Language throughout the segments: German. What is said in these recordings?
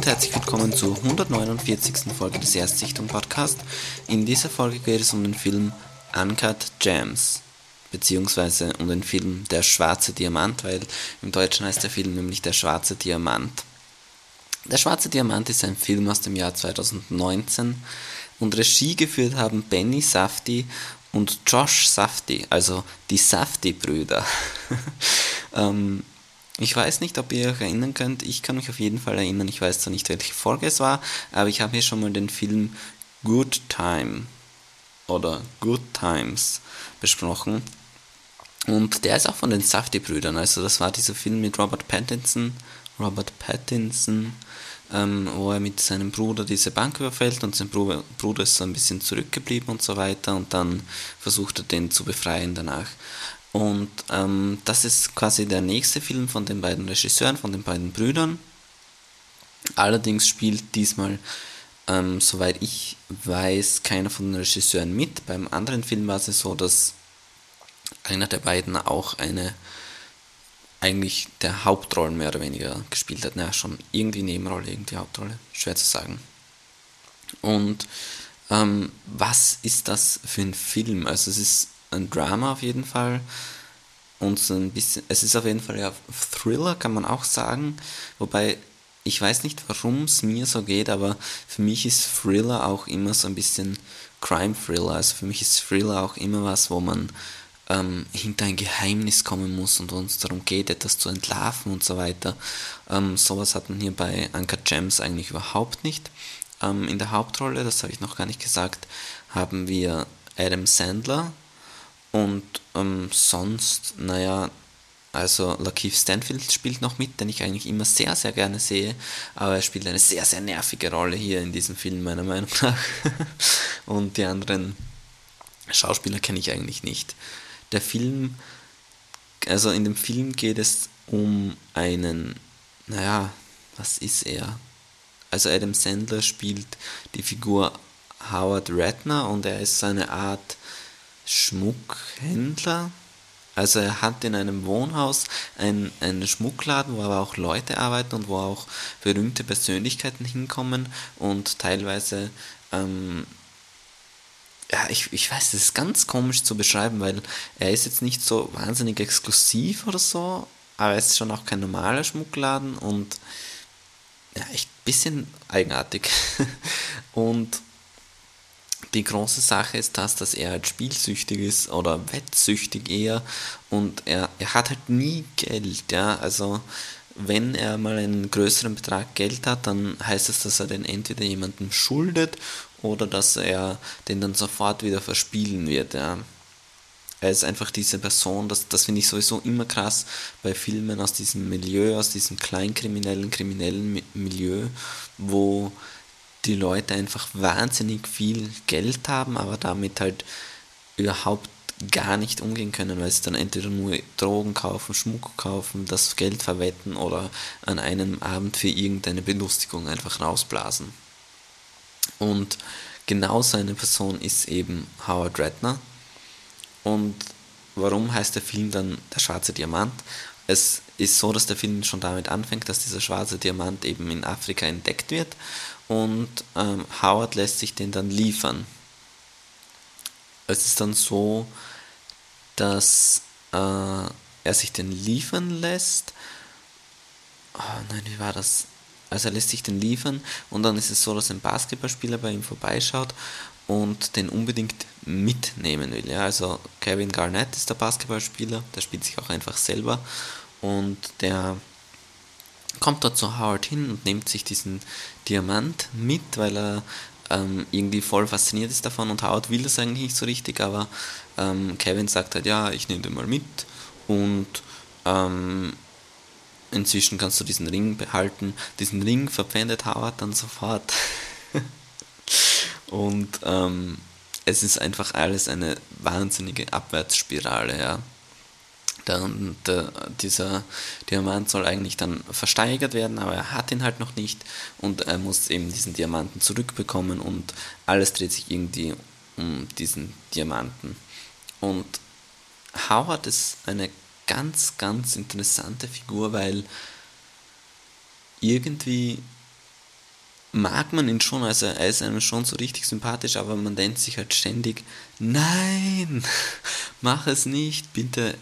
Und herzlich willkommen zur 149. Folge des Erstsichtung Podcast. In dieser Folge geht es um den Film Uncut Gems, beziehungsweise um den Film Der schwarze Diamant, weil im Deutschen heißt der Film nämlich Der schwarze Diamant. Der schwarze Diamant ist ein Film aus dem Jahr 2019 und Regie geführt haben Benny Safdie und Josh Safdie, also die Safdie-Brüder. ähm, ich weiß nicht, ob ihr euch erinnern könnt. Ich kann mich auf jeden Fall erinnern. Ich weiß zwar nicht, welche Folge es war, aber ich habe hier schon mal den Film Good Time oder Good Times besprochen. Und der ist auch von den Safdie-Brüdern. Also das war dieser Film mit Robert Pattinson. Robert Pattinson, ähm, wo er mit seinem Bruder diese Bank überfällt und sein Bruder, Bruder ist so ein bisschen zurückgeblieben und so weiter und dann versucht er den zu befreien danach. Und ähm, das ist quasi der nächste Film von den beiden Regisseuren, von den beiden Brüdern. Allerdings spielt diesmal, ähm, soweit ich weiß, keiner von den Regisseuren mit. Beim anderen Film war es so, dass einer der beiden auch eine, eigentlich der Hauptrolle mehr oder weniger gespielt hat. Naja, schon irgendwie Nebenrolle, irgendwie Hauptrolle, schwer zu sagen. Und ähm, was ist das für ein Film? Also es ist ein Drama auf jeden Fall. Und so ein bisschen, es ist auf jeden Fall ja Thriller, kann man auch sagen. Wobei, ich weiß nicht, warum es mir so geht, aber für mich ist Thriller auch immer so ein bisschen Crime-Thriller. Also für mich ist Thriller auch immer was, wo man ähm, hinter ein Geheimnis kommen muss und uns darum geht, etwas zu entlarven und so weiter. Ähm, sowas hat man hier bei Anka Gems eigentlich überhaupt nicht. Ähm, in der Hauptrolle, das habe ich noch gar nicht gesagt, haben wir Adam Sandler, und ähm, sonst, naja, also Lakeith Stanfield spielt noch mit, den ich eigentlich immer sehr, sehr gerne sehe, aber er spielt eine sehr, sehr nervige Rolle hier in diesem Film, meiner Meinung nach. Und die anderen Schauspieler kenne ich eigentlich nicht. Der Film, also in dem Film geht es um einen, naja, was ist er? Also Adam Sandler spielt die Figur Howard Ratner und er ist so eine Art Schmuckhändler. Also er hat in einem Wohnhaus einen, einen Schmuckladen, wo aber auch Leute arbeiten und wo auch berühmte Persönlichkeiten hinkommen und teilweise, ähm, ja, ich, ich weiß, das ist ganz komisch zu beschreiben, weil er ist jetzt nicht so wahnsinnig exklusiv oder so, aber es ist schon auch kein normaler Schmuckladen und ja, echt ein bisschen eigenartig. und die große Sache ist das, dass er halt spielsüchtig ist oder wettsüchtig eher und er, er hat halt nie Geld, ja, also wenn er mal einen größeren Betrag Geld hat, dann heißt es, dass er den entweder jemandem schuldet oder dass er den dann sofort wieder verspielen wird, ja. Er ist einfach diese Person, das, das finde ich sowieso immer krass bei Filmen aus diesem Milieu, aus diesem kleinkriminellen, kriminellen Milieu, wo die Leute einfach wahnsinnig viel Geld haben, aber damit halt überhaupt gar nicht umgehen können, weil sie dann entweder nur Drogen kaufen, Schmuck kaufen, das Geld verwetten oder an einem Abend für irgendeine Belustigung einfach rausblasen. Und genau so eine Person ist eben Howard Ratner. Und warum heißt der Film dann Der schwarze Diamant? Es ist so, dass der Film schon damit anfängt, dass dieser schwarze Diamant eben in Afrika entdeckt wird und ähm, Howard lässt sich den dann liefern. Es ist dann so, dass äh, er sich den liefern lässt. Oh nein, wie war das? Also er lässt sich den liefern und dann ist es so, dass ein Basketballspieler bei ihm vorbeischaut und den unbedingt mitnehmen will. Ja, also Kevin Garnett ist der Basketballspieler, der spielt sich auch einfach selber und der kommt dort zu Howard hin und nimmt sich diesen Diamant mit, weil er ähm, irgendwie voll fasziniert ist davon und Howard will das eigentlich nicht so richtig, aber ähm, Kevin sagt halt, ja, ich nehme den mal mit und ähm, inzwischen kannst du diesen Ring behalten. Diesen Ring verpfändet Howard dann sofort. und ähm, es ist einfach alles eine wahnsinnige Abwärtsspirale, ja. Und der, dieser Diamant soll eigentlich dann versteigert werden, aber er hat ihn halt noch nicht und er muss eben diesen Diamanten zurückbekommen und alles dreht sich irgendwie um diesen Diamanten. Und Howard ist eine ganz, ganz interessante Figur, weil irgendwie mag man ihn schon, also er ist einem schon so richtig sympathisch, aber man denkt sich halt ständig, nein, mach es nicht, bitte,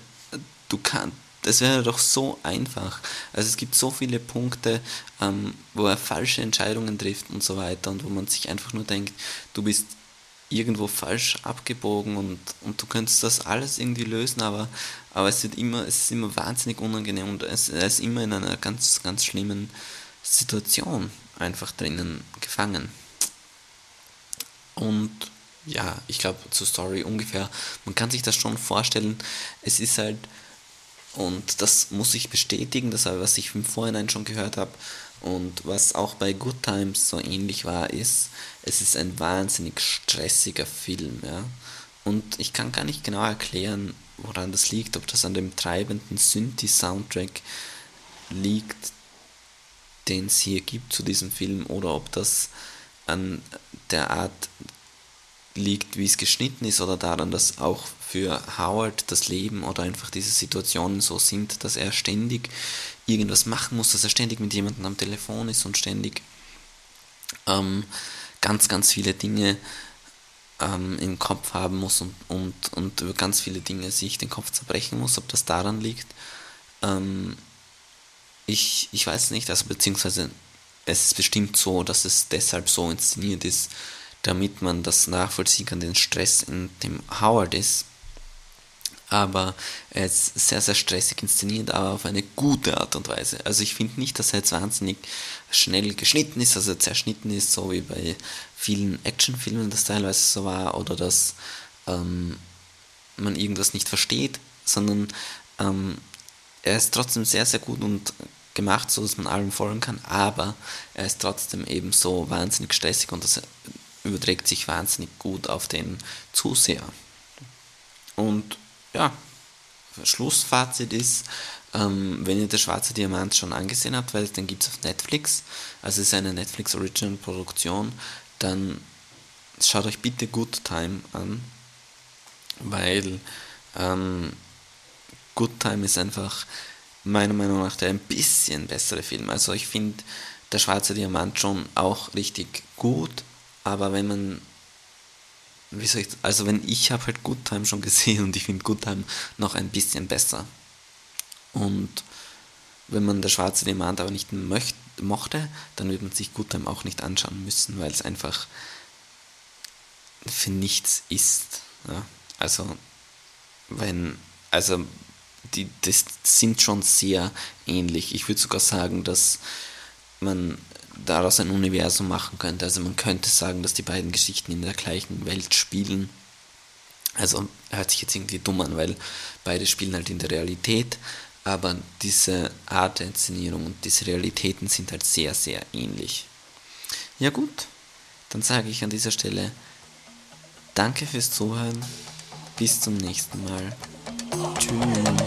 du kannst, das wäre doch so einfach. Also es gibt so viele Punkte, ähm, wo er falsche Entscheidungen trifft und so weiter und wo man sich einfach nur denkt, du bist irgendwo falsch abgebogen und, und du könntest das alles irgendwie lösen, aber, aber es, wird immer, es ist immer wahnsinnig unangenehm und es, er ist immer in einer ganz, ganz schlimmen Situation einfach drinnen gefangen. Und ja, ich glaube zur Story ungefähr, man kann sich das schon vorstellen, es ist halt, und das muss ich bestätigen, das was ich im Vorhinein schon gehört habe, und was auch bei Good Times so ähnlich war, ist, es ist ein wahnsinnig stressiger Film, ja. Und ich kann gar nicht genau erklären, woran das liegt, ob das an dem treibenden Synthi-Soundtrack liegt, den es hier gibt zu diesem Film, oder ob das an der Art liegt, wie es geschnitten ist, oder daran, dass auch für Howard das Leben oder einfach diese Situationen so sind, dass er ständig irgendwas machen muss, dass er ständig mit jemandem am Telefon ist und ständig ähm, ganz, ganz viele Dinge ähm, im Kopf haben muss und, und, und über ganz viele Dinge sich den Kopf zerbrechen muss, ob das daran liegt. Ähm, ich, ich weiß nicht, also beziehungsweise es ist bestimmt so, dass es deshalb so inszeniert ist, damit man das nachvollziehen kann, den Stress in dem Howard ist aber er ist sehr, sehr stressig inszeniert, aber auf eine gute Art und Weise. Also ich finde nicht, dass er jetzt wahnsinnig schnell geschnitten ist, also zerschnitten ist, so wie bei vielen Actionfilmen das teilweise so war, oder dass ähm, man irgendwas nicht versteht, sondern ähm, er ist trotzdem sehr, sehr gut und gemacht, so dass man allem folgen kann, aber er ist trotzdem eben so wahnsinnig stressig und das überträgt sich wahnsinnig gut auf den Zuseher. Und ja, Schlussfazit ist, ähm, wenn ihr der Schwarze Diamant schon angesehen habt, weil den gibt es auf Netflix, also es ist eine Netflix Original Produktion, dann schaut euch bitte Good Time an, weil ähm, Good Time ist einfach meiner Meinung nach der ein bisschen bessere Film. Also ich finde der Schwarze Diamant schon auch richtig gut, aber wenn man wie soll ich, also wenn ich habe halt Good Time schon gesehen und ich finde Good Time noch ein bisschen besser. Und wenn man der schwarze Diamant aber nicht möcht, mochte, dann wird man sich Good Time auch nicht anschauen müssen, weil es einfach für nichts ist. Ja? Also wenn, also die, das sind schon sehr ähnlich. Ich würde sogar sagen, dass man daraus ein Universum machen könnte. Also man könnte sagen, dass die beiden Geschichten in der gleichen Welt spielen. Also hört sich jetzt irgendwie dumm an, weil beide spielen halt in der Realität, aber diese Art der Inszenierung und diese Realitäten sind halt sehr, sehr ähnlich. Ja gut, dann sage ich an dieser Stelle Danke fürs Zuhören. Bis zum nächsten Mal. Tschüss.